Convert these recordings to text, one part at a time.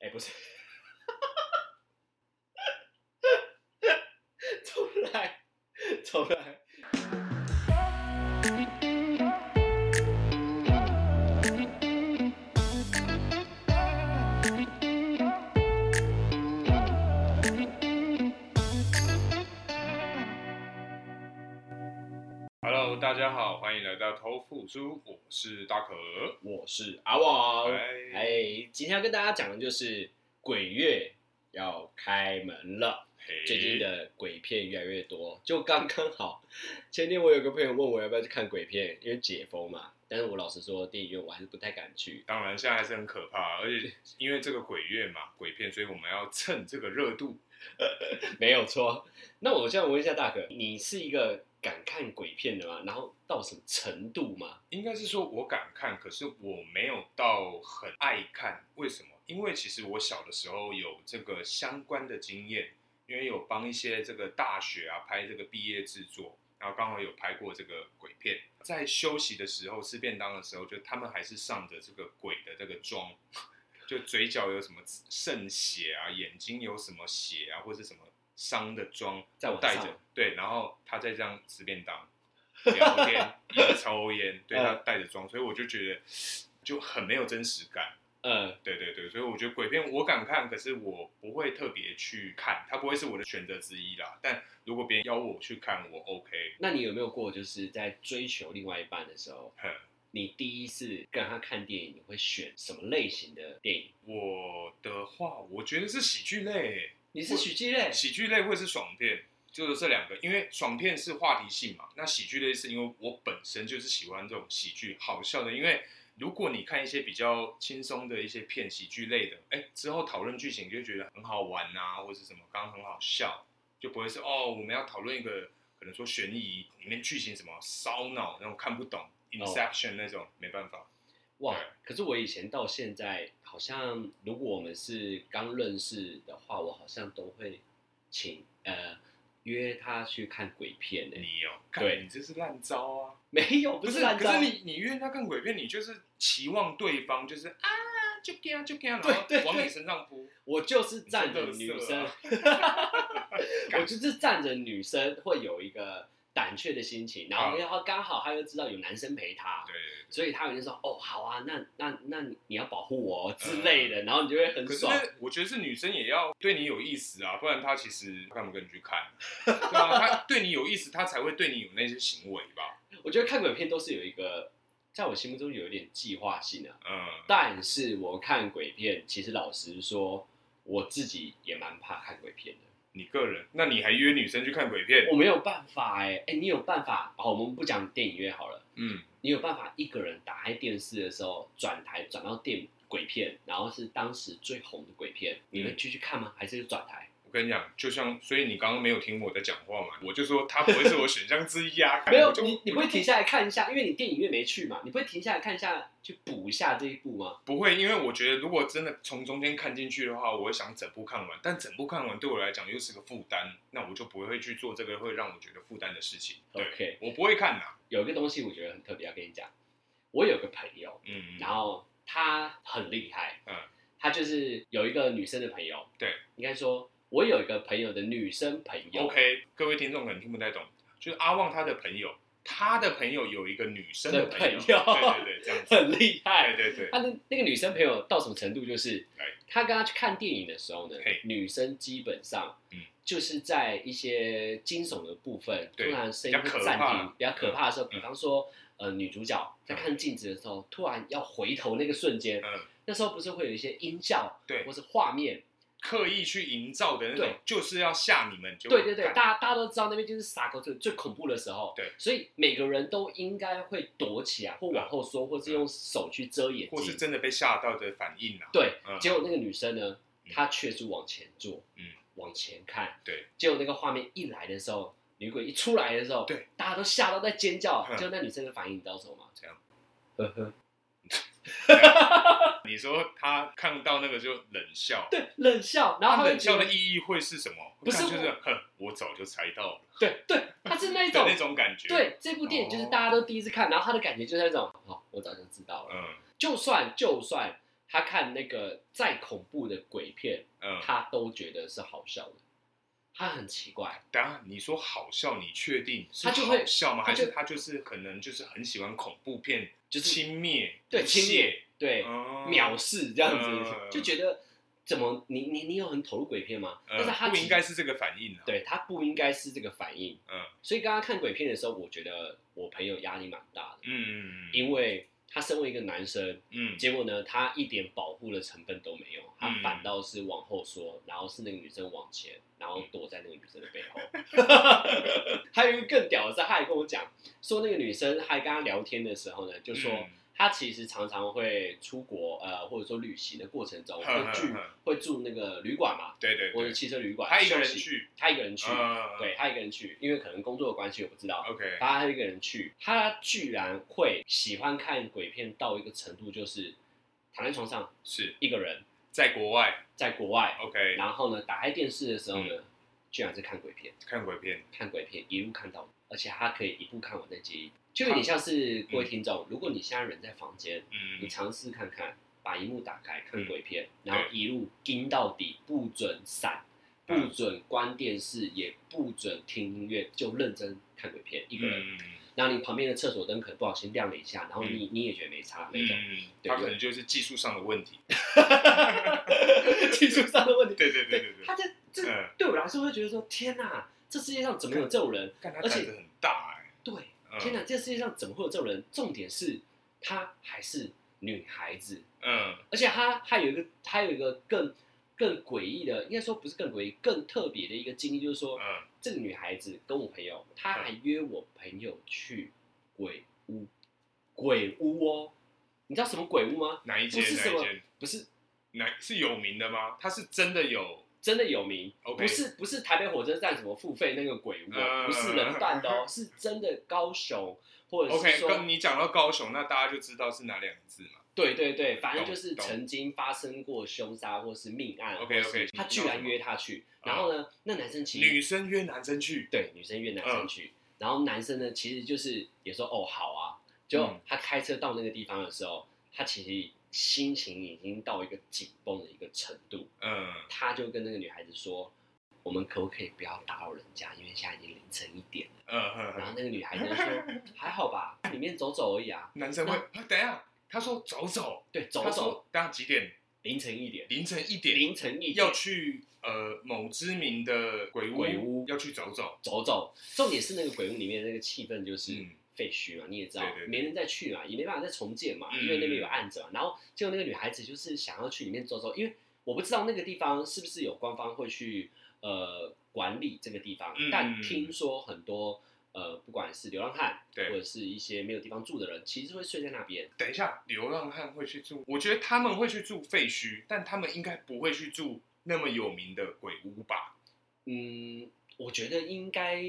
哎不是。哈哈哈哈哈哈哈重来重来书，我是大可，我是阿旺。哎，今天要跟大家讲的就是鬼月要开门了。最近的鬼片越来越多，就刚刚好。前天我有个朋友问我要不要去看鬼片，因为解封嘛。但是我老实说，电影院我还是不太敢去。当然，现在还是很可怕，而且因为这个鬼月嘛，鬼片，所以我们要趁这个热度。没有错。那我现在问一下大可，你是一个敢看鬼片的吗？然后到什么程度吗？应该是说我敢看，可是我没有到很爱看。为什么？因为其实我小的时候有这个相关的经验。因为有帮一些这个大学啊拍这个毕业制作，然后刚好有拍过这个鬼片，在休息的时候吃便当的时候，就他们还是上着这个鬼的这个妆，就嘴角有什么渗血啊，眼睛有什么血啊，或者什么伤的妆，在我带着对，然后他在这样吃便当、聊天、也 抽烟，对他带着妆，所以我就觉得就很没有真实感。嗯，对对对，所以我觉得鬼片我敢看，可是我不会特别去看，它不会是我的选择之一啦。但如果别人邀我去看，我 OK。那你有没有过就是在追求另外一半的时候，你第一次跟他看电影，你会选什么类型的电影？我的话，我觉得是喜剧类。你是喜剧类？喜剧类会是爽片，就是这两个，因为爽片是话题性嘛，那喜剧类是因为我本身就是喜欢这种喜剧好笑的，因为。如果你看一些比较轻松的一些片，喜剧类的，哎，之后讨论剧情就觉得很好玩啊，或者是什么，刚刚很好笑，就不会是哦，我们要讨论一个可能说悬疑里面剧情什么烧脑那种看不懂，Inception 那种、哦、没办法。哇，可是我以前到现在好像，如果我们是刚认识的话，我好像都会请呃。约他去看鬼片呢？你有？对，你这是烂招啊！没有，不是烂招。可是你，你约他看鬼片，你就是期望对方就是啊，就这样，就这样，然后往你身上扑。我就是站着女生，我就是站着女生会有一个。胆怯的心情，然后然后刚好他又知道有男生陪他，对，所以他有人说哦好啊，那那那你要保护我之类的，然后你就会很爽。可是我觉得是女生也要对你有意思啊，不然他其实干嘛跟你去看？对啊，他对你有意思，他才会对你有那些行为吧？我觉得看鬼片都是有一个，在我心目中有一点计划性的，嗯，但是我看鬼片，其实老实说，我自己也蛮怕看鬼片的。你个人，那你还约女生去看鬼片？我没有办法哎、欸，哎、欸，你有办法？好，我们不讲电影院好了。嗯，你有办法一个人打开电视的时候转台转到电鬼片，然后是当时最红的鬼片，你会继续看吗？还是转台？我跟你讲，就像所以你刚刚没有听我在讲话嘛，我就说他不会是我选项之一啊。没有，你你不会停下来看一下，因为你电影院没去嘛，你不会停下来看一下去补一下这一部吗？不会，因为我觉得如果真的从中间看进去的话，我会想整部看完，但整部看完对我来讲又是个负担，那我就不会去做这个会让我觉得负担的事情。OK，我不会看呐。有一个东西我觉得很特别，要跟你讲，我有个朋友，嗯，然后他很厉害，嗯，他就是有一个女生的朋友，对，应该说。我有一个朋友的女生朋友，OK，各位听众可能听不太懂，就是阿旺他的朋友，他的朋友有一个女生的朋友，朋友。对对对，这样子。很厉害，对对对。他的那个女生朋友到什么程度？就是，他跟他去看电影的时候呢，女生基本上，就是在一些惊悚的部分，突然声音会暂停，比较可怕。的时候，比方说，呃，女主角在看镜子的时候，突然要回头那个瞬间，嗯。那时候不是会有一些音效，对，或是画面。刻意去营造的那种，就是要吓你们就。对对对，大家大家都知道那边就是撒狗最最恐怖的时候。对，所以每个人都应该会躲起来，或往后缩，或是用手去遮眼睛，或是真的被吓到的反应啊。对，结果那个女生呢，她却是往前坐，嗯，往前看。对，结果那个画面一来的时候，女鬼一出来的时候，对，大家都吓到在尖叫。结果那女生的反应你知道什么吗？这样，呵呵。你说他看到那个就冷笑，对，冷笑，然后他冷笑的意义会是什么？不是，就是哼，我早就猜到了。对对，他是那种那种感觉。对，这部电影就是大家都第一次看，然后他的感觉就是那种，哦，我早就知道了。嗯，就算就算他看那个再恐怖的鬼片，嗯，他都觉得是好笑的。他很奇怪。等下你说好笑，你确定是好笑吗？还是他就是可能就是很喜欢恐怖片，就轻蔑，对轻蔑，对藐视这样子，就觉得怎么你你你有很投入鬼片吗？但是他不应该是这个反应。对他不应该是这个反应。嗯，所以刚刚看鬼片的时候，我觉得我朋友压力蛮大的。嗯嗯嗯，因为。他身为一个男生，嗯，结果呢，他一点保护的成分都没有，他反倒是往后缩，然后是那个女生往前，然后躲在那个女生的背后。还有一个更屌的是，他还跟我讲说，那个女生还跟他聊天的时候呢，就说。他其实常常会出国，呃，或者说旅行的过程中会住会住那个旅馆嘛，对对，或者汽车旅馆。他一个人去，他一个人去，对他一个人去，因为可能工作的关系，我不知道。OK，他一个人去，他居然会喜欢看鬼片到一个程度，就是躺在床上是一个人，在国外，在国外。OK，然后呢，打开电视的时候呢，居然是看鬼片，看鬼片，看鬼片，一路看到，而且他可以一部看完再接一。就有点像是各位听众，如果你现在人在房间，你尝试看看，把荧幕打开看鬼片，然后一路盯到底，不准闪，不准关电视，也不准听音乐，就认真看鬼片，一个人。然后你旁边的厕所灯可能不小心亮了一下，然后你你也觉得没差那种。他可能就是技术上的问题，技术上的问题。对对对对对。他这这对我来说会觉得说，天哪，这世界上怎么有这种人？而且很大哎。对。天哪，这世界上怎么会有这种人？重点是，她还是女孩子。嗯，而且她还有一个，还有一个更更诡异的，应该说不是更诡异，更特别的一个经历，就是说，嗯，这个女孩子跟我朋友，她还约我朋友去鬼屋，鬼屋哦，你知道什么鬼屋吗？哪一间？不是什么，不是，哪是有名的吗？它是真的有。真的有名.不是不是台北火车站什么付费那个鬼屋，uh, 不是人扮的哦，是真的高雄，或者是说，OK，跟你讲到高雄，那大家就知道是哪两个字嘛？对对对，反正就是曾经发生过凶杀或是命案，OK OK，他居然约他去，然后呢，那男生其实女生约男生去，对，女生约男生去，然后男生呢，其实就是也说哦好啊，就他开车到那个地方的时候，他其实。心情已经到一个紧绷的一个程度，嗯，他就跟那个女孩子说：“我们可不可以不要打扰人家？因为现在已经凌晨一点了。”嗯嗯。然后那个女孩子说：“ 还好吧，里面走走而已啊。”男生会，等一下，他说走走，对，走走。等下几点？凌晨一点。凌晨一点。凌晨一点要去呃某知名的鬼屋，鬼屋要去走走走走。重点是那个鬼屋里面那个气氛就是。废墟嘛，你也知道，对对对，没人再去嘛，也没办法再重建嘛，嗯、因为那边有案子嘛。然后结果那个女孩子就是想要去里面走走，因为我不知道那个地方是不是有官方会去呃管理这个地方，嗯、但听说很多呃不管是流浪汉，对或者是一些没有地方住的人，其实会睡在那边。等一下，流浪汉会去住？我觉得他们会去住废墟，但他们应该不会去住那么有名的鬼屋吧？嗯，我觉得应该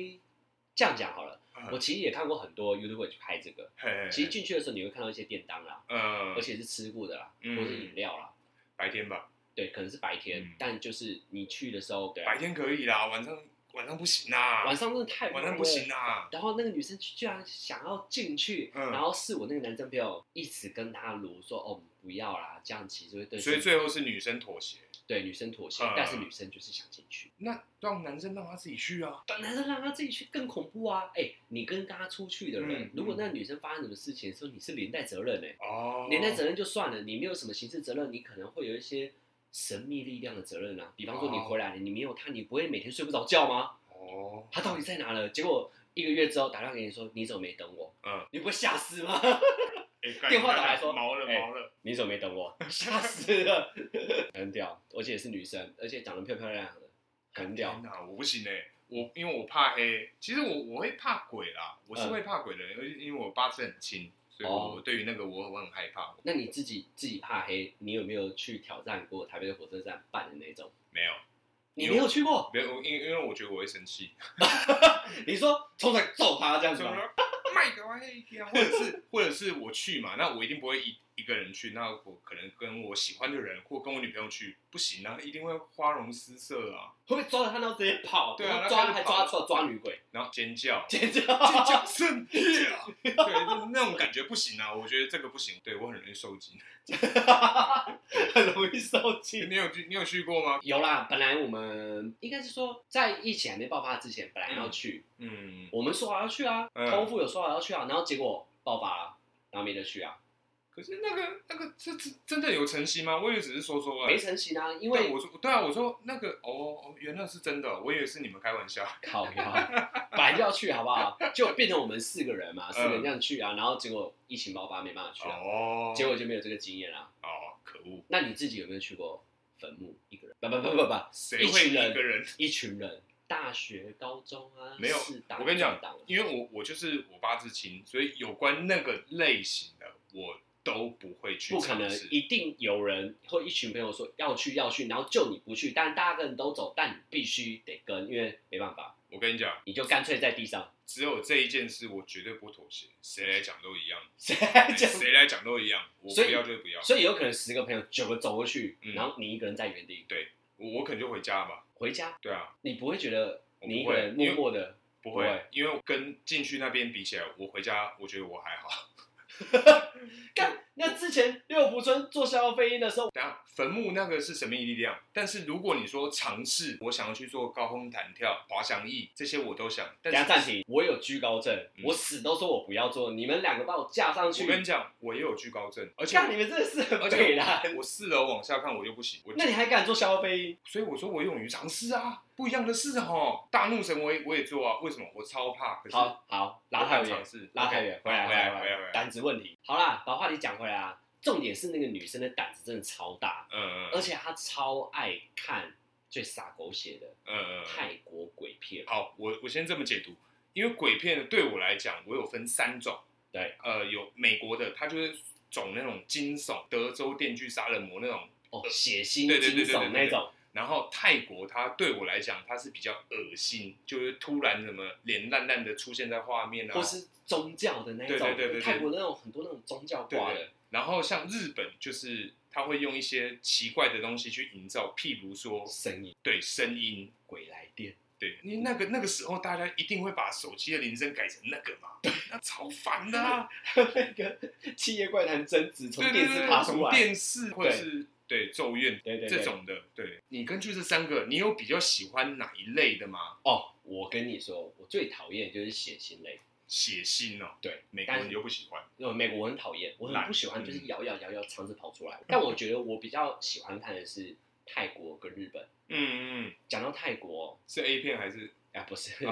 这样讲好了。我其实也看过很多 YouTuber 去拍这个，其实进去的时候你会看到一些便当啦，嗯，而且是吃过的啦，或是饮料啦，白天吧，对，可能是白天，但就是你去的时候，白天可以啦，晚上晚上不行啦，晚上真的太晚上不行啦。然后那个女生居然想要进去，然后是我那个男生朋友一直跟他如说，哦，不要啦，这样其实会对，所以最后是女生妥协。对，女生妥协，但是女生就是想进去。那让男生让他自己去啊？让男生让他自己去更恐怖啊！哎，你跟他出去的人，如果那个女生发生什么事情的时候，你是连带责任哎。哦。连带责任就算了，你没有什么刑事责任，你可能会有一些神秘力量的责任啊。比方说你回来了，你没有他，你不会每天睡不着觉吗？哦。他到底在哪了？结果一个月之后打电话给你说，你怎么没等我？嗯。你不会吓死吗？电话打来说毛了毛了，你怎么没等我？吓死了，很屌，而且是女生，而且长得漂漂亮亮的，很屌。我不行哎，我因为我怕黑，其实我我会怕鬼啦，我是会怕鬼的人，而且因为我八字很轻，所以我对于那个我我很害怕。那你自己自己怕黑，你有没有去挑战过台北的火车站办的那种？没有，你没有去过？没有，因因为我觉得我会生气。你说冲出来揍他这样子吗？卖个玩意，或者是或者是我去嘛，那我一定不会一一一个人去，那我可能跟我喜欢的人或跟我女朋友去，不行啊，一定会花容失色啊，会不会抓着他然后直接跑？对啊，抓还抓错抓女鬼，然后尖叫 尖叫尖叫声，对，那种感觉不行啊，我觉得这个不行，对我很容易受惊，很容易受惊。你有去你有去过吗？有啦，本来我们应该是说在疫情还没爆发之前，本来要去，嗯，我们说好要去啊，空腹有说好要去啊，然后结果爆发了，然后没得去啊。可是那个那个这这真的有成型吗？我以为只是说说啊，没成型啊，因为我说对啊，我说那个哦，原来是真的，我以为是你们开玩笑。靠呀，本来就要去好不好？就变成我们四个人嘛，四个人这样去啊，然后结果疫情爆发没办法去了，哦，结果就没有这个经验了。哦，可恶！那你自己有没有去过坟墓？一个人？不不不不不，谁会一个人？一群人，大学、高中啊，没有。我跟你讲，因为我我就是我八字亲，所以有关那个类型的我。都不会去，不可能，一定有人或一群朋友说要去要去，然后就你不去，但大家个人都走，但你必须得跟，因为没办法。我跟你讲，你就干脆在地上。只有这一件事，我绝对不妥协，谁来讲都一样，谁来讲谁来讲都一样，我不要就不要。所以有可能十个朋友九个走过去，然后你一个人在原地。对，我我可能就回家吧。回家？对啊。你不会觉得你一个人默默的？不会，因为跟进去那边比起来，我回家我觉得我还好。干，那之前六福村做逍遥飞鹰的时候，等下坟墓那个是神秘力量。但是如果你说尝试，我想要去做高空弹跳、滑翔翼这些，我都想。等下暂停，我有惧高症，嗯、我死都说我不要做。你们两个把我架上去，我跟你讲，我也有惧高症，而且干你们真的是很北啦。我四楼往下看，我就不行。那你还敢做逍遥飞鹰？所以我说我勇于尝试啊。不一样的事哦，大怒神我也我也做啊，为什么？我超怕。可是好好拉太远，拉太远，回来回来回来胆子问题。好啦，把话题讲回来啊，重点是那个女生的胆子真的超大，嗯嗯，而且她超爱看最洒狗血的，嗯嗯，泰国鬼片。好，我我先这么解读，因为鬼片对我来讲，我有分三种，对，呃，有美国的，它就是走那种惊悚，德州电锯杀人魔那种，哦，血腥惊悚那种。然后泰国，它对我来讲，它是比较恶心，就是突然什么脸烂烂的出现在画面啊，或是宗教的那种，对对对对，泰国那种很多那种宗教挂的。然后像日本，就是他会用一些奇怪的东西去营造，譬如说声音，对声音，鬼来电，对，你那个那个时候大家一定会把手机的铃声改成那个嘛，对，那超烦的啊，那个七夜怪谈贞子从电视爬出来，电视或者是。对咒怨，对对这种的，对。你根据这三个，你有比较喜欢哪一类的吗？哦，我跟你说，我最讨厌就是血腥类，血腥哦，对，美国人又不喜欢，因为美国我很讨厌，我很不喜欢就是摇摇摇摇肠子跑出来。但我觉得我比较喜欢看的是泰国跟日本。嗯嗯，讲到泰国，是 A 片还是？啊，不是，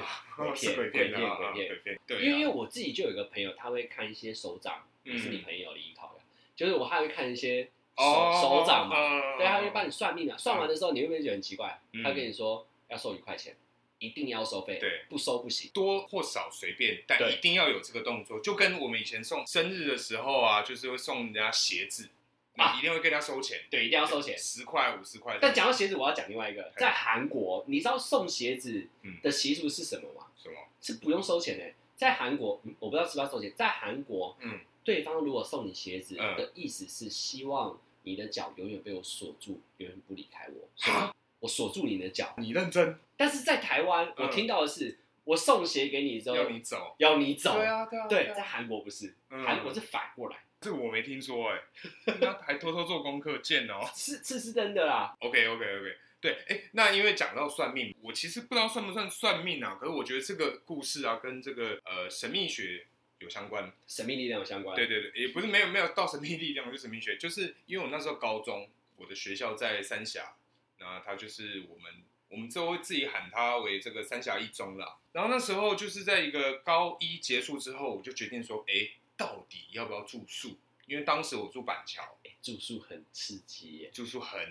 鬼片，鬼片，鬼片，对，因为因为我自己就有一个朋友，他会看一些手掌，也是你朋友的依靠的，就是我还会看一些。手手掌嘛，对，他会帮你算命啊。算完的时候，你会不会觉得很奇怪？他跟你说要收一块钱，一定要收费，对，不收不行。多或少随便，但一定要有这个动作。就跟我们以前送生日的时候啊，就是会送人家鞋子，啊，一定会跟他收钱。对，一定要收钱，十块五十块。但讲到鞋子，我要讲另外一个，在韩国，你知道送鞋子的习俗是什么吗？什么？是不用收钱的。在韩国，我不知道是不是要收钱。在韩国，嗯，对方如果送你鞋子的意思是希望。你的脚永远被我锁住，永远不离开我。蛤 我锁住你的脚。你认真？但是在台湾，我听到的是，我送鞋给你之后要你走，要你走。对啊，对啊。对，在韩国不是，韩国是反过来。这个我没听说哎，那还偷偷做功课，贱哦。是，这是真的啦。OK，OK，OK。对，哎，那因为讲到算命，我其实不知道算不算算命啊。可是我觉得这个故事啊，跟这个呃神秘学。有相关，神秘力量有相关。对对对，也不是没有没有到神秘力量，就是神秘学，就是因为我那时候高中，我的学校在三峡，那它就是我们，我们就会自己喊它为这个三峡一中啦。然后那时候就是在一个高一结束之后，我就决定说，哎，到底要不要住宿？因为当时我住板桥，住宿很刺激耶，住宿很。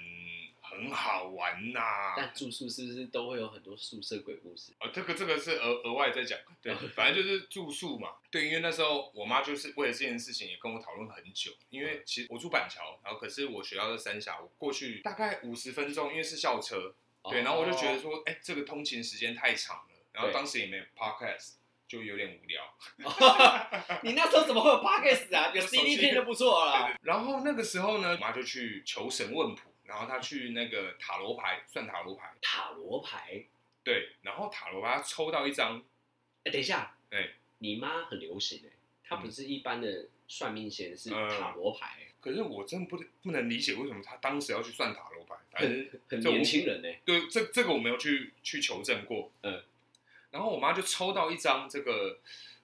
很好玩呐、啊，但住宿是不是都会有很多宿舍鬼故事？哦，这个这个是额额外在讲，对，反正就是住宿嘛。对，因为那时候我妈就是为了这件事情也跟我讨论很久。因为其实我住板桥，然后可是我学校在三峡，我过去大概五十分钟，因为是校车。对，然后我就觉得说，哎、欸，这个通勤时间太长了。然后当时也没有 podcast，就有点无聊。你那时候怎么会有 Podcast 啊？有 CD 片就不错了。然后那个时候呢，我妈就去求神问卜，然后他去那个塔罗牌算塔罗牌。塔罗牌。对，然后塔罗牌抽到一张。哎，等一下。哎，你妈很流行哎，她不是一般的算命先是塔罗牌。可是我真的不不能理解为什么她当时要去算塔罗牌。反正很年轻人呢。对，这这个我没有去去求证过。嗯。然后我妈就抽到一张这个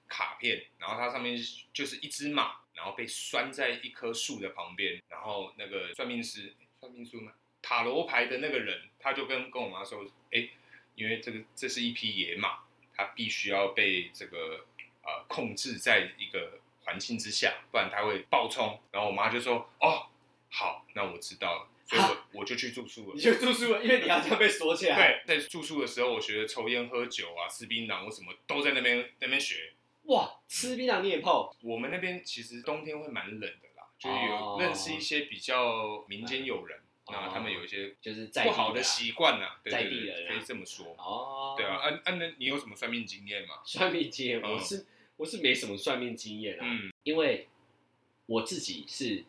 卡片，然后它上面就是一只马，然后被拴在一棵树的旁边。然后那个算命师、算命书吗？塔罗牌的那个人，他就跟跟我妈说：“哎，因为这个这是一匹野马，它必须要被这个呃控制在一个环境之下，不然它会暴冲。”然后我妈就说：“哦，好，那我知道了。”所以我我就去住宿了，你就住宿了，因为你要这样被锁起来。对，在住宿的时候，我学的抽烟、喝酒啊，吃槟榔，我什么都在那边那边学。哇，吃槟榔你也泡？我们那边其实冬天会蛮冷的啦，就是有认识一些比较民间友人，然后他们有一些就是不好的习惯呐，在地人可以这么说。哦，对啊，安安那你有什么算命经验吗？算命经验，我是我是没什么算命经验啊，因为我自己是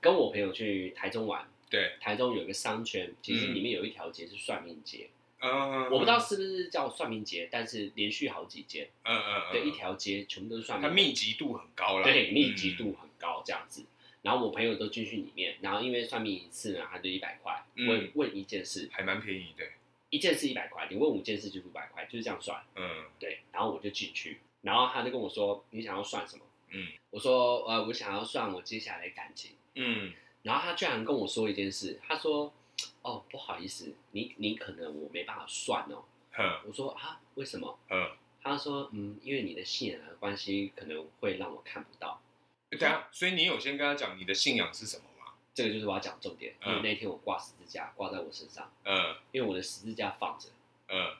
跟我朋友去台中玩。对，台中有一个商圈，其实里面有一条街是算命街。嗯，我不知道是不是叫算命街，但是连续好几间。嗯嗯对，一条街全部都是算命。它密集度很高了。对，密集度很高这样子。然后我朋友都进去里面，然后因为算命一次呢，他就一百块。问问一件事，还蛮便宜的。一件事一百块，你问五件事就是五百块，就是这样算。嗯，对。然后我就进去，然后他就跟我说：“你想要算什么？”嗯，我说：“呃，我想要算我接下来的感情。”嗯。然后他居然跟我说一件事，他说：“哦，不好意思，你你可能我没办法算哦。哼”我说：“啊，为什么？”嗯他说：“嗯，因为你的信仰的关系，可能会让我看不到。”对啊，所以你有先跟他讲你的信仰是什么吗？这个就是我要讲重点，因为那天我挂十字架挂在我身上，嗯，因为我的十字架放着，嗯，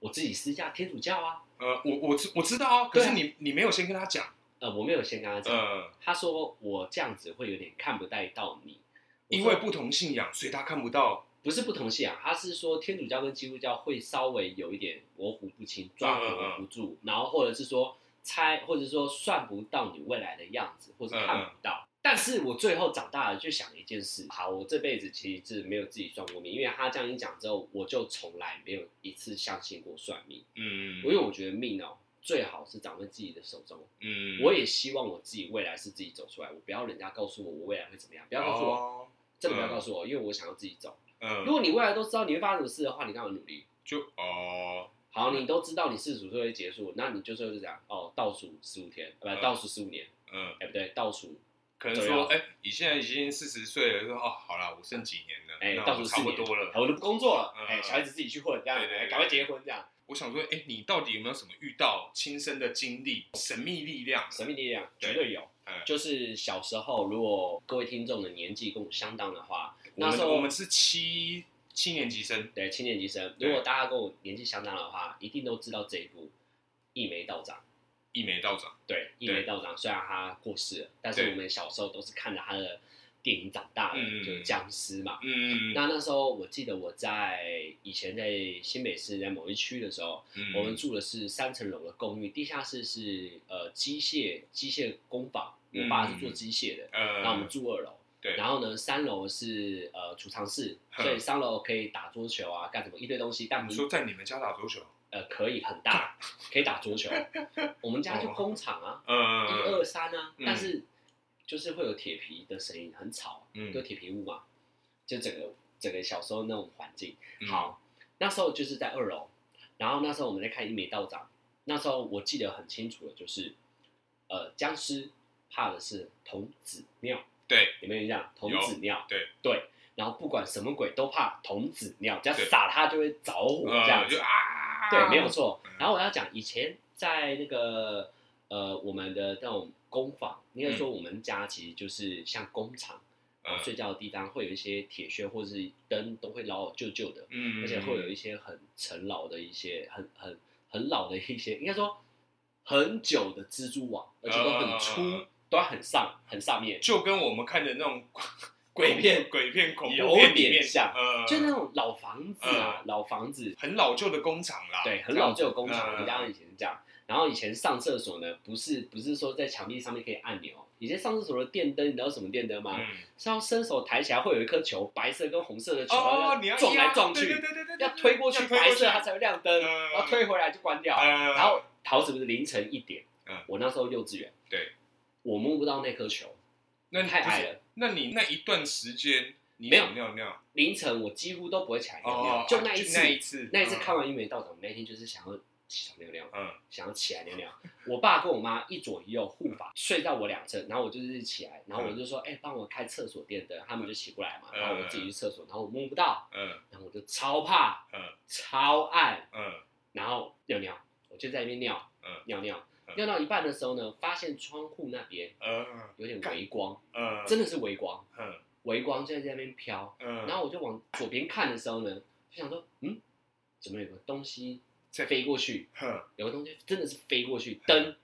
我自己私下天主教啊，呃，我我知我知道啊，可是你你没有先跟他讲。呃，我没有先跟他讲，呃、他说我这样子会有点看不带到你，因为不同信仰，所以他看不到。不是不同信仰，他是说天主教跟基督教会稍微有一点模糊不清，抓握不住，嗯嗯、然后或者是说猜，或者是说算不到你未来的样子，或者看不到。嗯嗯、但是我最后长大了就想一件事，好，我这辈子其实是没有自己算过命，因为他这样一讲之后，我就从来没有一次相信过算命。嗯，因为我觉得命哦。最好是掌握自己的手中。嗯，我也希望我自己未来是自己走出来，我不要人家告诉我我未来会怎么样，不要告诉我，哦、真的不要告诉我，嗯、因为我想要自己走。嗯，如果你未来都知道你会发生什么事的话，你干嘛努力？就哦，好，你都知道你四十五岁会结束，那你就是这样哦，倒数十五天，不，倒数十五年。嗯，哎，不对，倒数。可能说，哎，你现在已经四十岁了，说哦，好了，我剩几年了，哎，倒数差不多了，我都不工作了，哎，小孩子自己去混，这样，赶快结婚，这样。我想说，哎，你到底有没有什么遇到亲身的经历？神秘力量，神秘力量绝对有。就是小时候，如果各位听众的年纪跟我相当的话，那时候我们是七七年级生，对，七年级生。如果大家跟我年纪相当的话，一定都知道这一部《一眉道长》。一眉道长，对，一眉道长虽然他过世了，但是我们小时候都是看着他的。电影长大的就是僵尸嘛，嗯，那那时候我记得我在以前在新北市在某一区的时候，嗯、我们住的是三层楼的公寓，地下室是呃机械机械工坊，我爸是做机械的，嗯，然后我们住二楼，对，然后呢三楼是呃储藏室，所以三楼可以打桌球啊，干什么一堆东西，但你说在你们家打桌球？呃，可以很大，可以打桌球，我们家就工厂啊，嗯，一二三啊，但是。就是会有铁皮的声音，很吵，嗯，就铁皮屋嘛，就整个整个小时候那种环境。好，那时候就是在二楼，然后那时候我们在看一眉道长，那时候我记得很清楚的，就是，呃，僵尸怕的是童子尿，对，有没有印象？童子尿，对。对，然后不管什么鬼都怕童子尿，只要撒它就会着火这样子，啊，对，没有错。然后我要讲以前在那个呃我们的那种。工坊，应该说我们家其实就是像工厂，嗯、睡觉的地方会有一些铁屑或者是灯都会老老旧旧的，嗯，而且会有一些很陈老的一些很很很老的一些，应该说很久的蜘蛛网，而且都很粗，嗯、都很上很上面，就跟我们看的那种 鬼片、鬼片、恐怖片有点像，嗯、就那种老房子啊，嗯、老房子，很老旧的工厂啦，对，很老旧的工厂，我们家以前是这样。然后以前上厕所呢，不是不是说在墙壁上面可以按钮，以前上厕所的电灯，你知道什么电灯吗？嗯、是要伸手抬起来，会有一颗球，白色跟红色的球，哦、要撞来撞去，对对对对要推过去白色它才会亮灯，嗯、然后推回来就关掉。嗯、然后桃子不是凌晨一点，嗯、我那时候幼稚园，对，我摸不到那颗球，那太矮了。那你那一段时间？你没有。尿尿，凌晨我几乎都不会起来尿尿，就那一次，那一次，那一次看完《英美道长》那天，就是想要想尿尿，嗯，想要起来尿尿。我爸跟我妈一左一右护法，睡在我两侧，然后我就是起来，然后我就说，哎，帮我开厕所电灯，他们就起不来嘛，然后我自己去厕所，然后我摸不到，嗯，然后我就超怕，嗯，超暗，嗯，然后尿尿，我就在那边尿，嗯，尿尿，尿到一半的时候呢，发现窗户那边，嗯，有点微光，嗯，真的是微光，嗯。微光就在那边飘，嗯，然后我就往左边看的时候呢，就想说，嗯，怎么有个东西在飞过去？哼，有个东西真的是飞过去，灯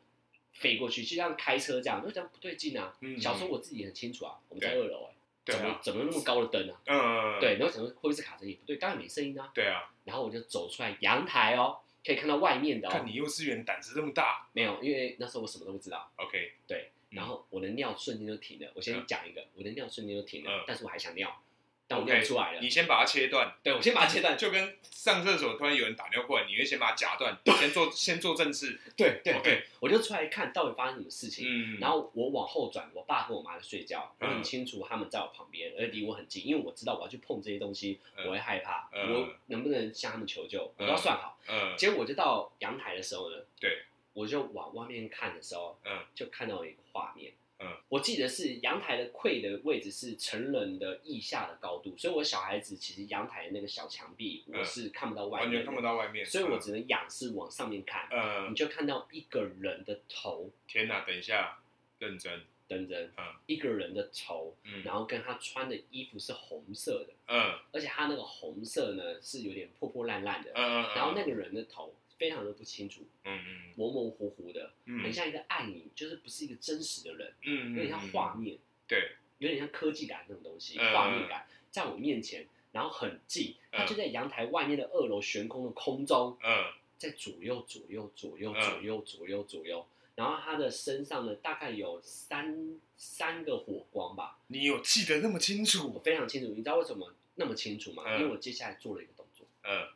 飞过去，就像开车这样，就这样不对劲啊。小时候我自己很清楚啊，我们在二楼哎，怎么怎么那么高的灯啊？嗯，对，然后想说会不会是卡车？也不对，当然没声音啊。对啊，然后我就走出来阳台哦，可以看到外面的。哦看你幼稚园胆子这么大。没有，因为那时候我什么都不知道。OK，对。然后我的尿瞬间就停了。我先讲一个，我的尿瞬间就停了，但是我还想尿，但我尿出来了。你先把它切断。对，我先把它切断，就跟上厕所突然有人打尿过来，你会先把它夹断，先做先做正事。对对对，我就出来看到底发生什么事情。然后我往后转，我爸跟我妈在睡觉，我很清楚他们在我旁边，而离我很近，因为我知道我要去碰这些东西，我会害怕，我能不能向他们求救，我都要算好。嗯结果我就到阳台的时候呢，对，我就往外面看的时候，嗯就看到一个画面。嗯，我记得是阳台的柜的位置是成人的腋下的高度，所以我小孩子其实阳台的那个小墙壁我是看不到外面，完全看不到外面，所以我只能仰视往上面看。嗯，你就看到一个人的头。天哪，等一下，认真，认真。嗯，一个人的头，嗯然后跟他穿的衣服是红色的，嗯，而且他那个红色呢是有点破破烂烂的，嗯，然后那个人的头。非常的不清楚，嗯嗯，模模糊糊的，很像一个暗影，就是不是一个真实的人，嗯，有点像画面，对，有点像科技感那种东西，画面感在我面前，然后很近，他就在阳台外面的二楼悬空的空中，嗯，在左右左右左右左右左右左右，然后他的身上呢大概有三三个火光吧，你有记得那么清楚？我非常清楚，你知道为什么那么清楚吗？因为我接下来做了一个动作，嗯，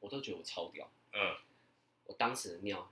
我都觉得我超屌，嗯。我当时的尿，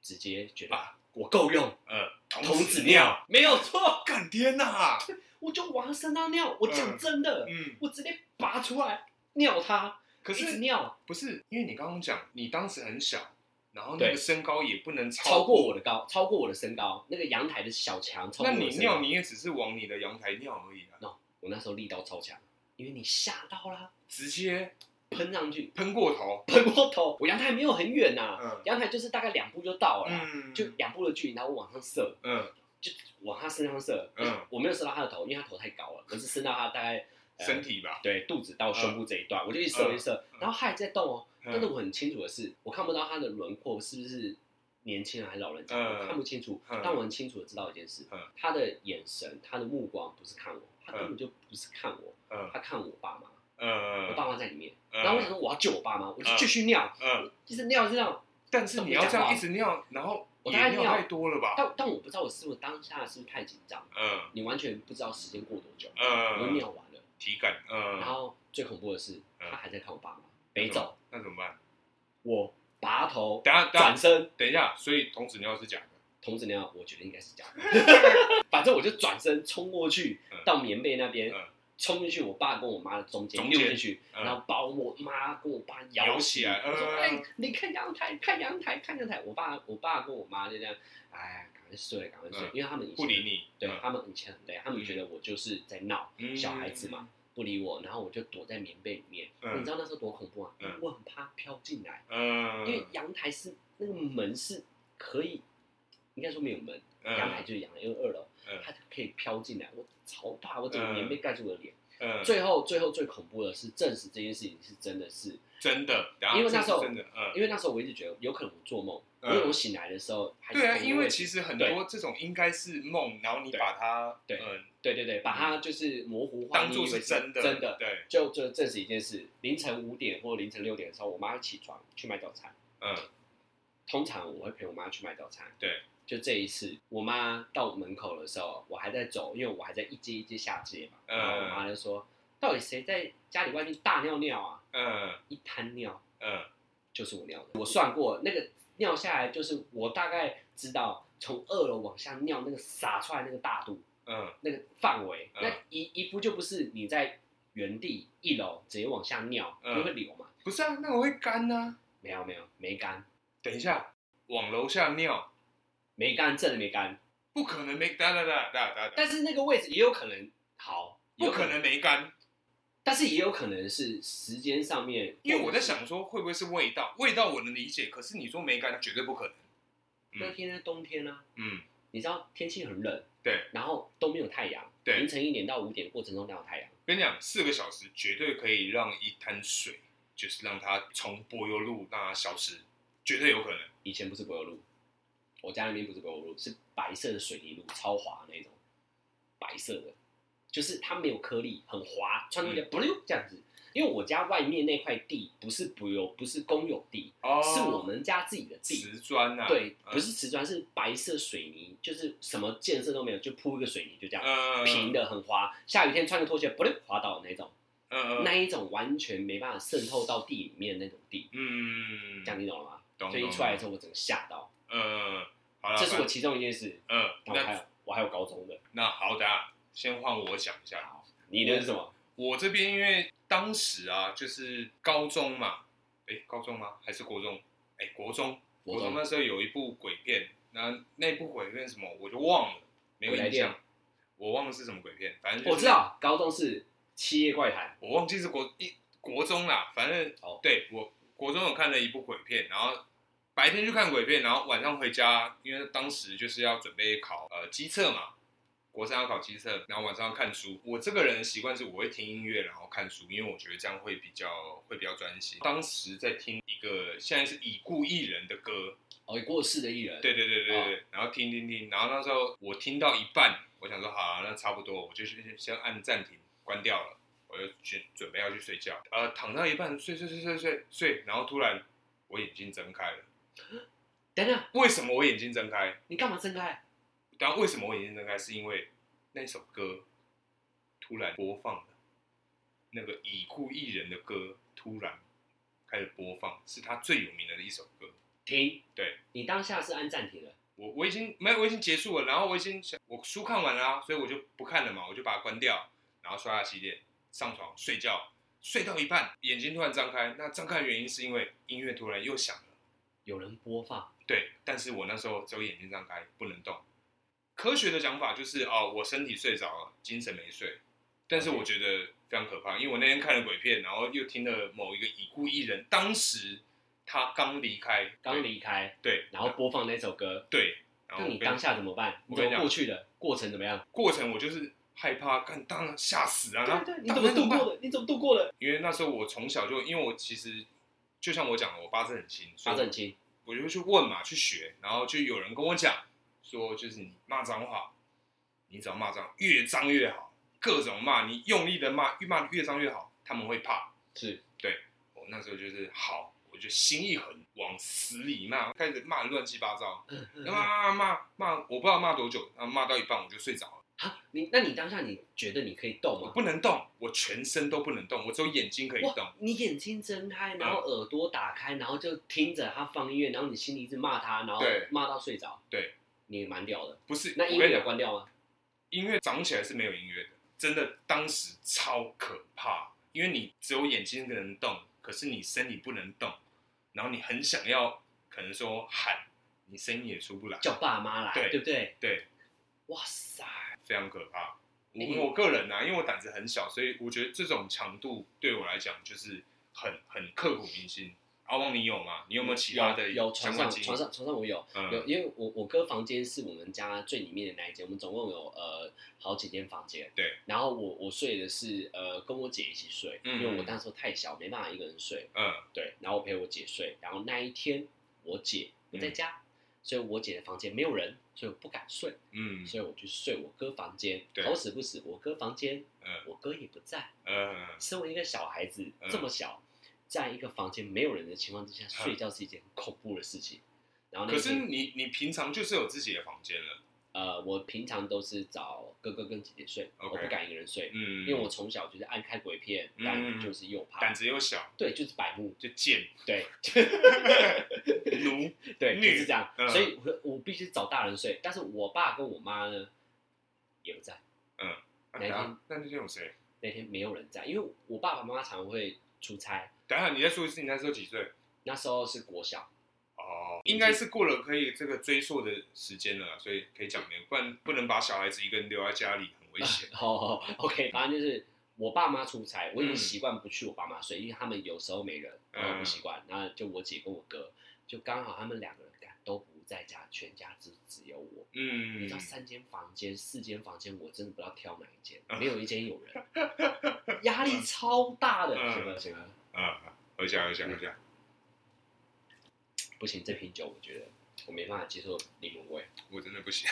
直接觉得我够用，嗯，童子尿没有错。干天哪！我就往他身上尿，我讲真的，嗯，我直接拔出来尿他。可是尿不是因为你刚刚讲你当时很小，然后那个身高也不能超过我的高，超过我的身高。那个阳台的小墙，那你尿你也只是往你的阳台尿而已啊。no，我那时候力道超强，因为你吓到啦，直接。喷上去，喷过头，喷过头。我阳台没有很远呐，阳台就是大概两步就到了，就两步的距离，然后我往上射，嗯，就往他身上射，嗯，我没有射到他的头，因为他头太高了，我是射到他大概身体吧，对，肚子到胸部这一段，我就一射一射，然后他还在动哦，但是我很清楚的是，我看不到他的轮廓是不是年轻人还是老人家，我看不清楚，但我很清楚的知道一件事，他的眼神，他的目光不是看我，他根本就不是看我，他看我爸妈。嗯，我爸妈在里面，然后我想说我要救我爸妈，我就继续尿，嗯，一直尿这样，但是你要这样一直尿，然后我大概尿太多了吧？但但我不知道我是不是当下是不是太紧张，嗯，你完全不知道时间过多久，嗯，我尿完了，体感，嗯，然后最恐怖的是他还在看我爸妈，没走，那怎么办？我拔头，等下转身，等一下，所以童子尿是假的，童子尿我觉得应该是假的，反正我就转身冲过去到棉被那边。冲进去，我爸跟我妈的中间溜进去，然后把我妈跟我爸摇起来。我说：“哎，你看阳台，看阳台，看阳台。”我爸、我爸跟我妈就这样，哎，赶快睡，赶快睡，因为他们以前不理你，对他们以前很累，他们觉得我就是在闹小孩子嘛，不理我，然后我就躲在棉被里面。你知道那时候多恐怖啊！我很怕飘进来，因为阳台是那个门是可以，应该说没有门，阳台就是阳台，因为二楼。它可以飘进来，我超怕，我整个棉被盖住我的脸。嗯，最后最后最恐怖的是证实这件事情是真的是真的，因为那时候真的，嗯，因为那时候我一直觉得有可能我做梦，因为我醒来的时候，对啊，因为其实很多这种应该是梦，然后你把它，对，对对对，把它就是模糊化，当做是真的，真的，对，就就证实一件事，凌晨五点或凌晨六点的时候，我妈起床去买早餐，嗯，通常我会陪我妈去买早餐。对，就这一次，我妈到门口的时候，我还在走，因为我还在一阶一阶下阶嘛。然后我妈就说：“到底谁在家里外面大尿尿啊？”嗯，一滩尿，嗯，就是我尿的。我算过，那个尿下来就是我大概知道从二楼往下尿那个洒出来那个大度，嗯，那个范围，那一一副就不是你在原地一楼直接往下尿，就会流嘛。不是啊，那我会干呢。没有没有没干。等一下，往楼下尿，没干，真的没干。不可能没干的，哒哒哒。但是那个位置也有可能好，不可能没干。但是也有可能是时间上面，因为我在想说会不会是味道？味道我能理解，可是你说没干，绝对不可能。那天在，冬天呢，嗯，你知道天气很冷，对，然后都没有太阳，对，凌晨一点到五点过程中没有太阳。跟你讲，四个小时绝对可以让一滩水。就是让它从柏油路让它消失，绝对有可能。以前不是柏油路，我家那边不是柏油路，是白色的水泥路，超滑那种，白色的，就是它没有颗粒，很滑，穿出去不溜这样子。因为我家外面那块地不是柏油，不是公有地，哦、是我们家自己的地，瓷砖啊，对，不是瓷砖，是白色水泥，就是什么建设都没有，就铺一个水泥，就这样，嗯、平的很滑，下雨天穿个拖鞋不溜滑倒的那种。那一种完全没办法渗透到地里面那种地，嗯，这样你懂了吗？懂。所以一出来之后，我整个吓到，嗯，好了，这是我其中一件事，嗯，那还有我还有高中的，那好的，先换我讲一下，你的是什么？我这边因为当时啊，就是高中嘛，哎，高中吗？还是国中？哎，国中，国中。那时候有一部鬼片，那那部鬼片什么？我就忘了，没有印象，我忘了是什么鬼片，反正我知道，高中是。七夜怪谈，我忘记是国一国中啦，反正哦，对我国中有看了一部鬼片，然后白天去看鬼片，然后晚上回家，因为当时就是要准备考呃机测嘛，国三要考机测，然后晚上要看书。我这个人的习惯是我会听音乐，然后看书，因为我觉得这样会比较会比较专心。当时在听一个现在是已故艺人的歌，哦，已过世的艺人，对对对对对，哦、然后听听听，然后那时候我听到一半，我想说好、啊，那差不多，我就先先按暂停。关掉了，我就去准备要去睡觉。呃，躺到一半，睡睡睡睡睡睡，然后突然我眼睛睁开了。等等，为什么我眼睛睁开？你干嘛睁开？然后为什么我眼睛睁开？是因为那首歌突然播放了，那个已故艺人的歌突然开始播放，是他最有名的一首歌。停。对。你当下是按暂停了。我我已经没有，我已经结束了，然后我已经想我书看完了啊，所以我就不看了嘛，我就把它关掉。然后刷牙洗脸，上床睡觉，睡到一半，眼睛突然张开。那张开的原因是因为音乐突然又响了，有人播放。对，但是我那时候只有眼睛张开，不能动。科学的讲法就是哦，我身体睡着了，精神没睡。但是我觉得非常可怕，因为我那天看了鬼片，然后又听了某一个已故艺人，当时他刚离开，刚离开，对，然后播放那首歌，对。那你当下怎么办？你怎么过去的过程怎么样？过程我就是。害怕，看当然吓死啊！对对，你怎么度过的？你怎么度过的？因为那时候我从小就，因为我其实就像我讲的，我八字很轻，八字很轻，我就去问嘛，去学，然后就有人跟我讲说，就是你骂脏话，你只要骂脏，越脏越好，各种骂，你用力的骂，越骂越脏越好，他们会怕。是，对，我那时候就是好，我就心一横，往死里骂，开始骂乱七八糟，骂骂骂骂，我不知道骂多久，然后骂到一半我就睡着了。啊，你那你当下你觉得你可以动吗？我不能动，我全身都不能动，我只有眼睛可以动。你眼睛睁开，然后耳朵打开，然后就听着他放音乐，然后你心里一直骂他，然后骂到睡着。对，你蛮屌的。不是，那音乐有关掉吗？音乐长起来是没有音乐的，真的，当时超可怕，因为你只有眼睛能动，可是你身体不能动，然后你很想要，可能说喊，你声音也出不来，叫爸妈来，对，对不对？对，哇塞。非常可怕。我我个人呢、啊，因为我胆子很小，所以我觉得这种强度对我来讲就是很很刻骨铭心。阿旺，你有吗？你有没有其他的有？有床上床上床上我有、嗯、有，因为我我哥房间是我们家最里面的那一间，我们总共有呃好几间房间。对。然后我我睡的是呃跟我姐一起睡，嗯、因为我那时候太小，没办法一个人睡。嗯。对。然后我陪我姐睡，然后那一天我姐不在家。嗯所以我姐的房间没有人，所以我不敢睡。嗯，所以我就睡我哥房间。好死不死，我哥房间，我哥也不在。嗯，身为一个小孩子，这么小，在一个房间没有人的情况之下睡觉是一件很恐怖的事情。然后可是你你平常就是有自己的房间了。呃，我平常都是找哥哥跟姐姐睡，okay, 我不敢一个人睡，嗯，因为我从小就是爱看鬼片，嗯、但就是又怕，胆子又小，对，就是百目，就贱，对，奴，对，就是这样，嗯、所以我我必须找大人睡，但是我爸跟我妈呢也不在，嗯，那天那那天有谁？那天没有人在，因为我爸爸妈妈常常会出差。等下你再说一次，你那时候几岁？那时候是国小。哦，应该是过了可以这个追溯的时间了，所以可以讲没有，不然不能把小孩子一个人留在家里，很危 险。好好，OK，反正就是我爸妈出差，我已经习惯不去我爸妈睡，因为他们有时候没人，我不习惯。然后就我姐跟我哥，就刚好他们两个人都不在家，全家只只有我。嗯，你知道三间房间、四间房间，我真的不知道挑哪一间，没有一间有人，压力超大的。行了行了，嗯，喝下喝下喝下。不行，这瓶酒我觉得我没办法接受柠檬味，我真的不行。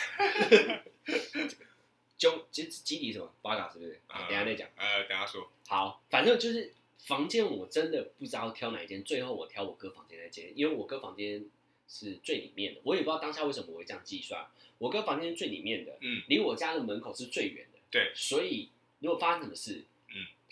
就基基底什么八嘎是不是？啊，等下再讲。呃，等下说。好，反正就是房间，我真的不知道挑哪一间。最后我挑我哥房间那间，因为我哥房间是最里面的。我也不知道当下为什么我会这样计算。我哥房间最里面的，嗯，离我家的门口是最远的。对，所以如果发生什么事。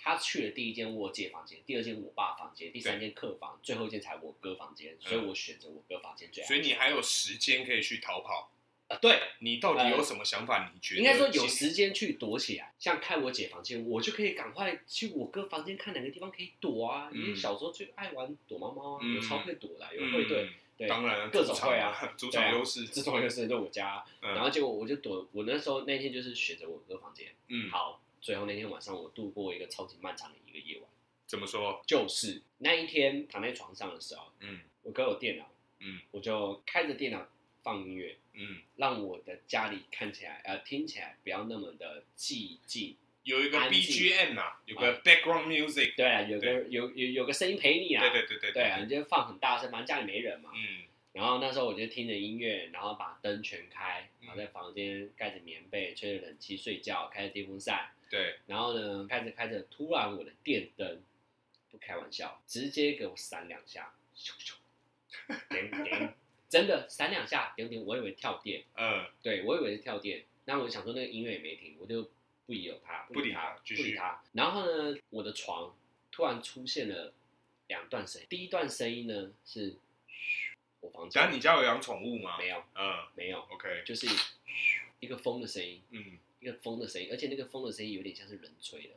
他去了第一间我姐房间，第二间我爸房间，第三间客房，最后一间才我哥房间，所以我选择我哥房间最安全。所以你还有时间可以去逃跑？啊，对，你到底有什么想法？你觉得应该说有时间去躲起来，像开我姐房间，我就可以赶快去我哥房间看哪个地方可以躲啊。因为小时候最爱玩躲猫猫啊，有超会躲的，有会对，对，当然各种会啊，主场优势，主场优势在我家。然后结果我就躲，我那时候那天就是选择我哥房间。嗯，好。最后那天晚上，我度过一个超级漫长的一个夜晚。怎么说？就是那一天躺在床上的时候，嗯，我哥有电脑，嗯，我就开着电脑放音乐，嗯，让我的家里看起来呃听起来不要那么的寂静，有一个 BGM 啊，有个 background music，对啊，有个有有有个声音陪你啊，对对对对，对啊，你就放很大声，反正家里没人嘛，嗯，然后那时候我就听着音乐，然后把灯全开，然后在房间盖着棉被，吹着冷气睡觉，开着电风扇。对，然后呢，开着开着，突然我的电灯，不开玩笑，直接给我闪两下，咻咻，点点，真的闪两下，点点，我以为跳电，嗯，对，我以为是跳电，那我想说那个音乐也没停，我就不理有他，不理他，不理他。然后呢，我的床突然出现了两段声音，第一段声音呢是，我房间。但你家有养宠物吗？没有，嗯，没有，OK，就是一个风的声音，嗯。一个风的声音，而且那个风的声音有点像是人吹的，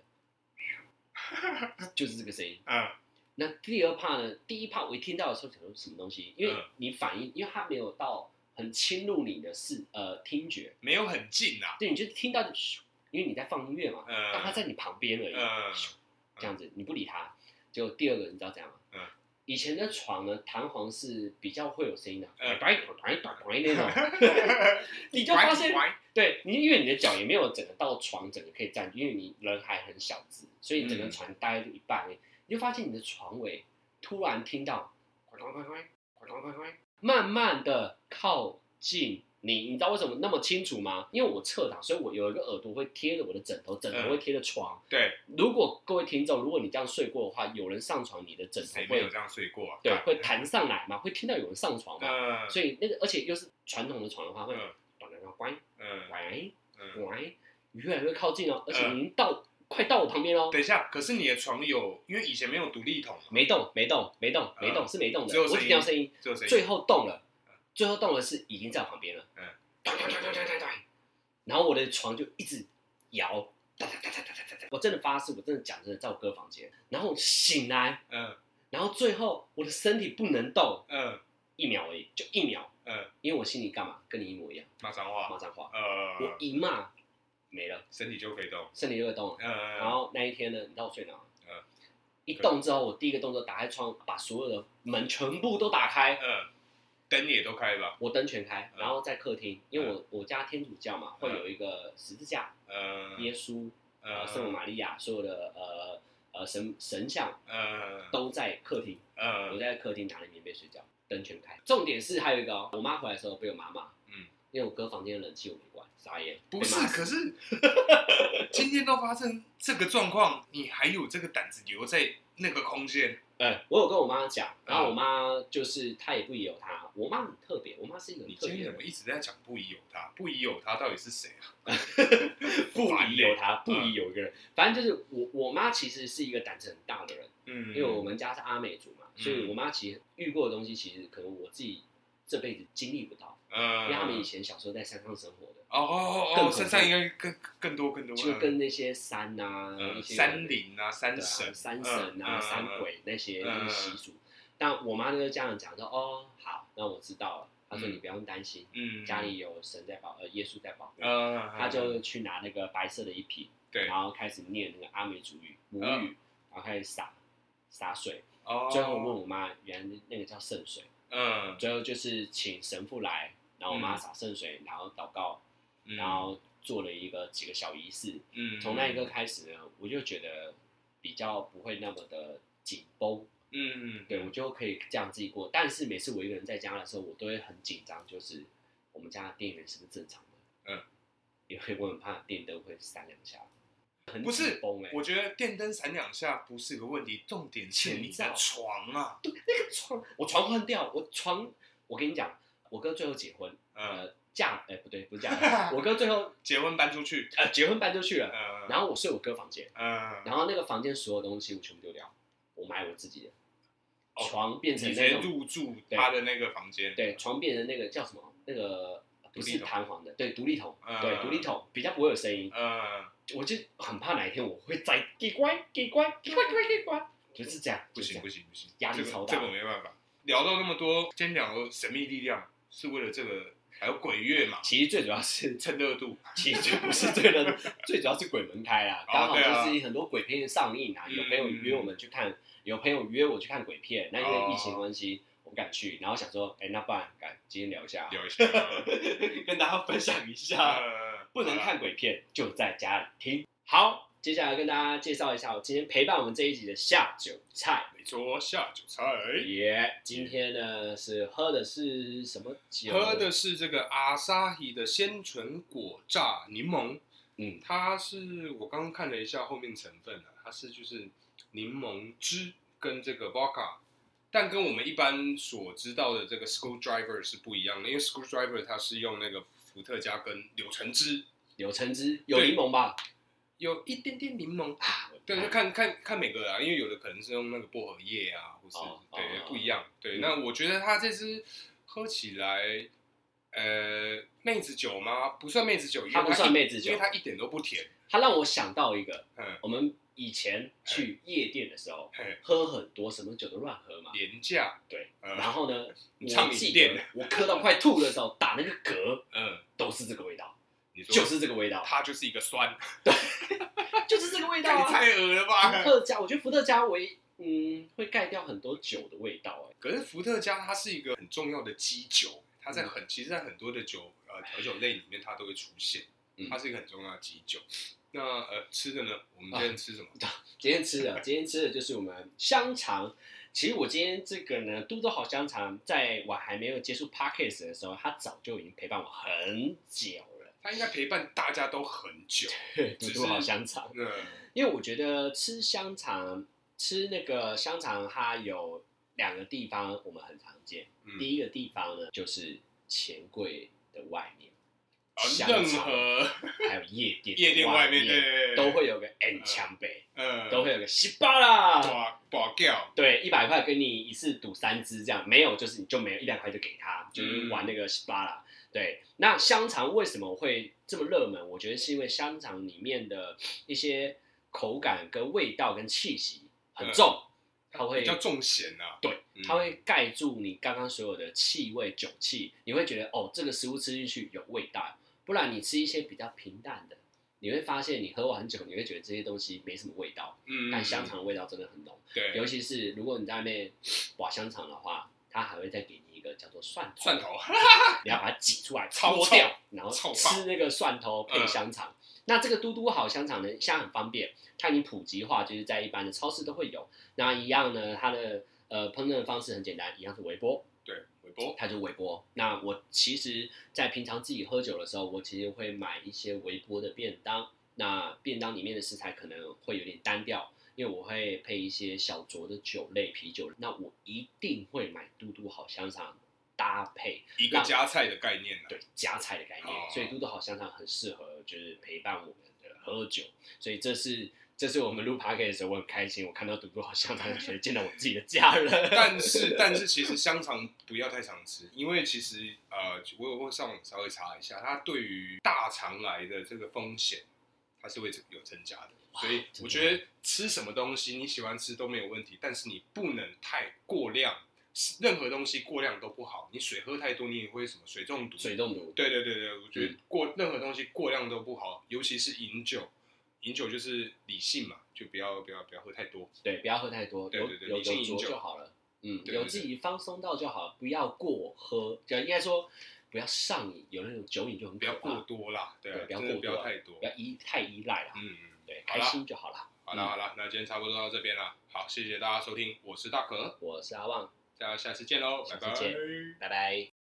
就是这个声音。嗯，那第二 part 呢？第一 part 我一听到的时候，想说什么东西？因为你反应，因为它没有到很侵入你的视呃听觉，没有很近啊。对，你就听到，因为你在放音乐嘛，但它在你旁边而已。嗯，这样子你不理它，结果第二个你知道怎样吗？嗯。以前的床呢，弹簧是比较会有声音的，呃，那种，你就发现，对你，因为你的脚也没有整个到床，整个可以站，因为你人还很小只，所以整个床待一半，你就发现你的床尾突然听到，慢慢的靠近。你你知道为什么那么清楚吗？因为我侧躺，所以我有一个耳朵会贴着我的枕头，枕头会贴着床。对，如果各位听众，如果你这样睡过的话，有人上床，你的枕头会有这样睡过？对，会弹上来嘛？会听到有人上床嘛？所以那个，而且又是传统的床的话，会咚咚咚，乖，喂喂，越来越靠近哦，而且已经到快到我旁边哦。等一下，可是你的床有，因为以前没有独立筒，没动，没动，没动，没动，是没动的，我只听到声音，最后动了。最后动了是已经在我旁边了，嗯，然后我的床就一直摇，我真的发誓，我真的讲真的，在我哥房间，然后醒来，嗯，然后最后我的身体不能动，嗯，一秒而已，就一秒，嗯，因为我心里干嘛，跟你一模一样，骂脏话，骂脏话，呃，我一骂没了，身体就可以动，身体就会动，嗯，然后那一天呢，你知道我睡哪？嗯，一动之后，我第一个动作打开窗，把所有的门全部都打开，嗯。灯也都开了，我灯全开，然后在客厅，因为我我家天主教嘛，会有一个十字架，呃，耶稣，呃，圣母玛利亚，所有的呃呃神神像，呃，都在客厅，呃，我在客厅拿着棉被睡觉，灯全开。重点是还有一个，我妈回来的时候被我妈骂，嗯，因为我哥房间的冷气我没关，傻眼。不是，可是今天都发生这个状况，你还有这个胆子留在那个空间。呃，我有跟我妈讲，然后我妈就是她也不疑有他。我妈很特别，我妈是一个很特别。你今天怎么一直在讲不疑有他？不疑有他到底是谁啊？不疑有他，不疑有一个人。反正就是我，我妈其实是一个胆子很大的人。嗯，因为我们家是阿美族嘛，所以我妈其实遇过的东西，其实可能我自己这辈子经历不到。嗯，因为他们以前小时候在山上生活的。哦哦哦，山上应该更更多更多，就跟那些山啊，一些山林啊、山神、山神啊、山鬼那些习俗。但我妈就这样讲说：“哦，好，那我知道了。”她说：“你不用担心，嗯，家里有神在保，呃，耶稣在保护。”嗯，她就去拿那个白色的一瓶，对，然后开始念那个阿美族语母语，然后开始洒洒水。哦，最后问我妈，原来那个叫圣水。嗯，最后就是请神父来，然后我妈洒圣水，然后祷告。然后做了一个几个小仪式，嗯，从那一刻开始呢，我就觉得比较不会那么的紧绷，嗯，对，我就可以这样自己过。但是每次我一个人在家的时候，我都会很紧张，就是我们家的电源是不是正常的？嗯，因为我很怕电灯会闪两下，很紧绷哎。我觉得电灯闪两下不是个问题，重点是你在床啊，对，那个床，我床换掉，我床，我跟你讲，我哥最后结婚，呃。嫁哎，不对，不是嫁。我哥最后结婚搬出去，呃，结婚搬出去了。然后我睡我哥房间，然后那个房间所有东西我全部丢掉，我买我自己的床，变成那种入住他的那个房间。对，床变成那个叫什么？那个不是弹簧的，对，独立筒，对，独立筒比较不会有声音。嗯，我就很怕哪一天我会再给乖给乖给乖给乖给关，就是这样。不行不行不行，压力超大，这个没办法。聊到那么多，今天聊神秘力量是为了这个。还有鬼月嘛？其实最主要是蹭热度，其实就不是最热度，最主要是鬼门开啦！刚好就是很多鬼片上映啊，有朋友约我们去看，有朋友约我去看鬼片。那因为疫情关系，我不敢去，然后想说，哎，那不然敢今天聊一下，聊一下，跟大家分享一下，不能看鬼片就在家里听。好。接下来跟大家介绍一下，我今天陪伴我们这一集的下酒菜。没错，下酒菜。耶，yeah, 今天呢是喝的是什么酒？喝的是这个阿萨希的鲜醇果榨柠檬。嗯，它是我刚刚看了一下后面成分啊，它是就是柠檬汁跟这个 vodka，但跟我们一般所知道的这个 screwdriver 是不一样的，因为 screwdriver 它是用那个伏特加跟柳橙汁。柳橙汁有柠檬吧？有一点点柠檬啊，对，就看看看每个啊，因为有的可能是用那个薄荷叶啊，或是对不一样。对，那我觉得它这支喝起来，呃，妹子酒吗？不算妹子酒，它不算妹子酒，因为它一点都不甜。它让我想到一个，嗯，我们以前去夜店的时候，喝很多什么酒都乱喝嘛，廉价。对，然后呢，我记得我喝到快吐的时候，打那个嗝，嗯，都是这个味道。就是这个味道，它就是一个酸，对，就是这个味道啊！太恶了吧！伏特加，我觉得伏特加为嗯会盖掉很多酒的味道哎。可是伏特加它是一个很重要的基酒，它在很其实，在很多的酒呃调酒类里面它都会出现，它是一个很重要的基酒。那呃吃的呢？我们今天吃什么？今天吃的，今天吃的就是我们香肠。其实我今天这个呢，嘟嘟好香肠，在我还没有接触 Podcast 的时候，它早就已经陪伴我很久。他应该陪伴大家都很久，只是好香肠。嗯，因为我觉得吃香肠，吃那个香肠，它有两个地方我们很常见。嗯、第一个地方呢，就是钱柜的外面，任何还有夜店夜店外面都会有个 N 枪杯，嗯，都会有个十八啦，对，一百块给你一次赌三支这样，没有就是你就没有，一百块就给他，就是玩那个十八啦。对，那香肠为什么会这么热门？我觉得是因为香肠里面的一些口感跟味道跟气息很重，它会比较重咸啊。对，它会盖住你刚刚所有的气味酒气，你会觉得哦，这个食物吃进去有味道。不然你吃一些比较平淡的，你会发现你喝完酒，你会觉得这些东西没什么味道。嗯，但香肠的味道真的很浓。对，尤其是如果你在外面 挖香肠的话，它还会再给你。一个叫做蒜头，蒜头，你要把它挤出来，搓掉，然后吃那个蒜头配香肠。那这个嘟嘟好香肠呢，现在很方便，它已经普及化，就是在一般的超市都会有。那一样呢，它的呃烹饪的方式很简单，一样是微波，对，微波，它就微波。那我其实，在平常自己喝酒的时候，我其实会买一些微波的便当。那便当里面的食材可能会有点单调。因为我会配一些小酌的酒类啤酒，那我一定会买嘟嘟好香肠搭配一个夹菜的概念，对，夹菜的概念，哦、所以嘟嘟好香肠很适合就是陪伴我们的喝酒，所以这是这是我们录 podcast 的时候我很开心，我看到嘟嘟好香肠，觉得见到我自己的家人。但是但是其实香肠不要太常吃，因为其实呃我有会上网稍微查一下，它对于大肠癌的这个风险，它是会有增加的。所以我觉得吃什么东西你喜欢吃都没有问题，但是你不能太过量，任何东西过量都不好。你水喝太多，你也会什么水中毒？水中毒。对对对对，我觉得过、嗯、任何东西过量都不好，尤其是饮酒，饮酒就是理性嘛，就不要不要不要喝太多。对，不要喝太多，对对对，有有酌就好了。嗯，有自己放松到就好，不要过喝，就应该说不要上瘾。有那种酒瘾就很可怕，不要过多啦，对，对，不要过多，不要太多，不要依太依赖了。嗯。对，开心就好了。好了好了，那今天差不多到这边了。好，谢谢大家收听，我是大可，我是阿旺，大家下次见喽，拜拜，拜拜。